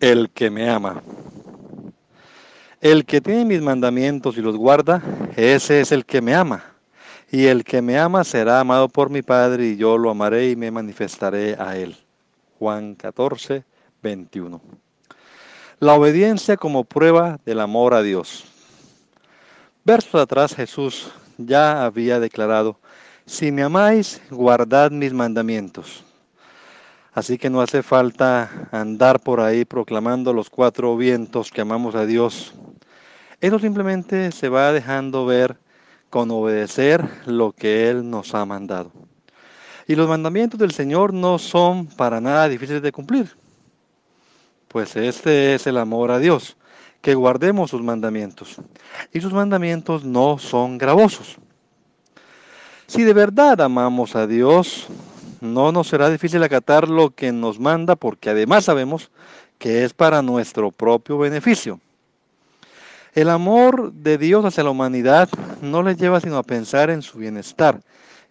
El que me ama. El que tiene mis mandamientos y los guarda, ese es el que me ama. Y el que me ama será amado por mi Padre, y yo lo amaré y me manifestaré a él. Juan 14, 21. La obediencia como prueba del amor a Dios. Versos atrás Jesús ya había declarado, si me amáis, guardad mis mandamientos. Así que no hace falta andar por ahí proclamando los cuatro vientos que amamos a Dios. Eso simplemente se va dejando ver con obedecer lo que Él nos ha mandado. Y los mandamientos del Señor no son para nada difíciles de cumplir. Pues este es el amor a Dios que guardemos sus mandamientos. Y sus mandamientos no son gravosos. Si de verdad amamos a Dios, no nos será difícil acatar lo que nos manda porque además sabemos que es para nuestro propio beneficio. El amor de Dios hacia la humanidad no le lleva sino a pensar en su bienestar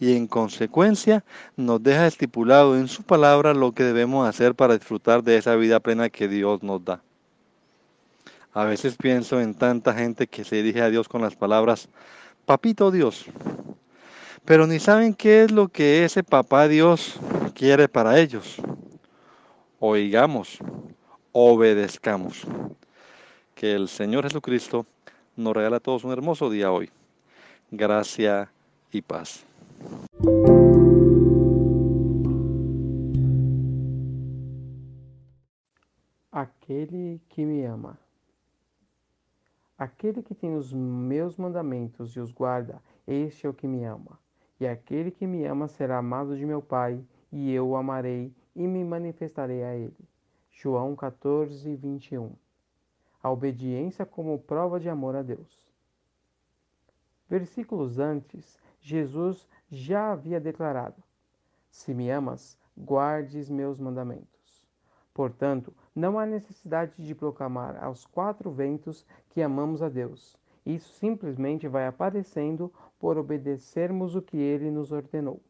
y en consecuencia nos deja estipulado en su palabra lo que debemos hacer para disfrutar de esa vida plena que Dios nos da. A veces pienso en tanta gente que se dirige a Dios con las palabras, Papito Dios, pero ni saben qué es lo que ese papá Dios quiere para ellos. Oigamos, obedezcamos. Que el Señor Jesucristo nos regala a todos un hermoso día hoy. Gracia y paz. Aquele que me ama. Aquele que tem os meus mandamentos e os guarda, este é o que me ama. E aquele que me ama será amado de meu Pai, e eu o amarei e me manifestarei a ele. João 14, 21. A obediência como prova de amor a Deus. Versículos antes, Jesus já havia declarado: Se me amas, guardes meus mandamentos. Portanto, não há necessidade de proclamar aos quatro ventos que amamos a Deus. Isso simplesmente vai aparecendo por obedecermos o que ele nos ordenou.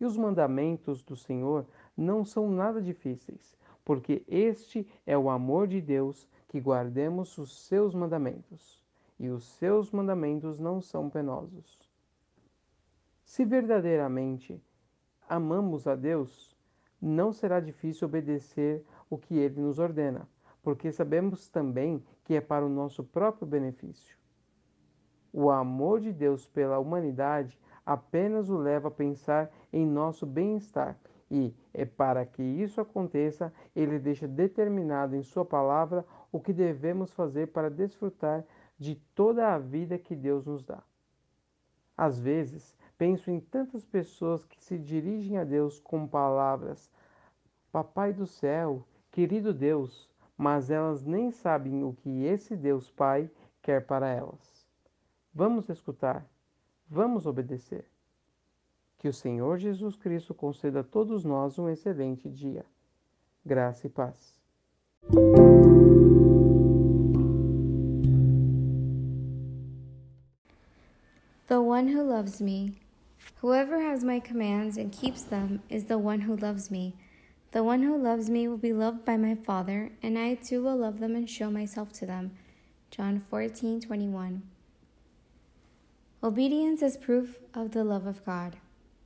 E os mandamentos do Senhor não são nada difíceis, porque este é o amor de Deus que guardemos os seus mandamentos, e os seus mandamentos não são penosos. Se verdadeiramente amamos a Deus, não será difícil obedecer o que ele nos ordena, porque sabemos também que é para o nosso próprio benefício. O amor de Deus pela humanidade apenas o leva a pensar em nosso bem-estar e, é para que isso aconteça, ele deixa determinado em Sua palavra o que devemos fazer para desfrutar de toda a vida que Deus nos dá. Às vezes, penso em tantas pessoas que se dirigem a Deus com palavras: Papai do céu, querido Deus, mas elas nem sabem o que esse Deus Pai quer para elas. Vamos escutar, vamos obedecer. Que o Senhor Jesus Cristo conceda a todos nós um excelente dia. Graça e paz. The one who loves me. Whoever has my commands and keeps them is the one who loves me. The one who loves me will be loved by my Father, and I too will love them and show myself to them. John 14 21. Obedience is proof of the love of God.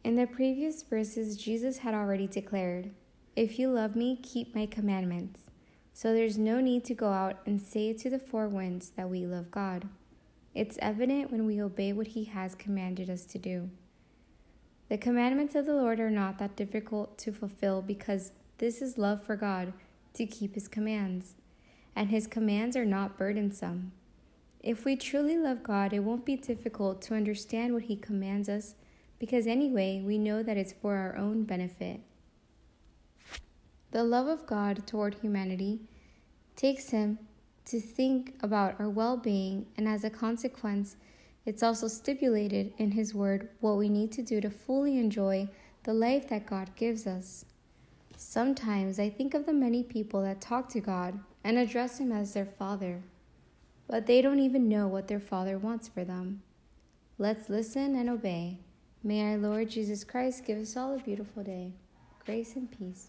In the previous verses, Jesus had already declared, If you love me, keep my commandments. So there's no need to go out and say to the four winds that we love God. It's evident when we obey what He has commanded us to do. The commandments of the Lord are not that difficult to fulfill because this is love for God to keep His commands, and His commands are not burdensome. If we truly love God, it won't be difficult to understand what He commands us because, anyway, we know that it's for our own benefit. The love of God toward humanity takes him to think about our well being, and as a consequence, it's also stipulated in His Word what we need to do to fully enjoy the life that God gives us. Sometimes I think of the many people that talk to God and address Him as their Father, but they don't even know what their Father wants for them. Let's listen and obey. May our Lord Jesus Christ give us all a beautiful day. Grace and peace.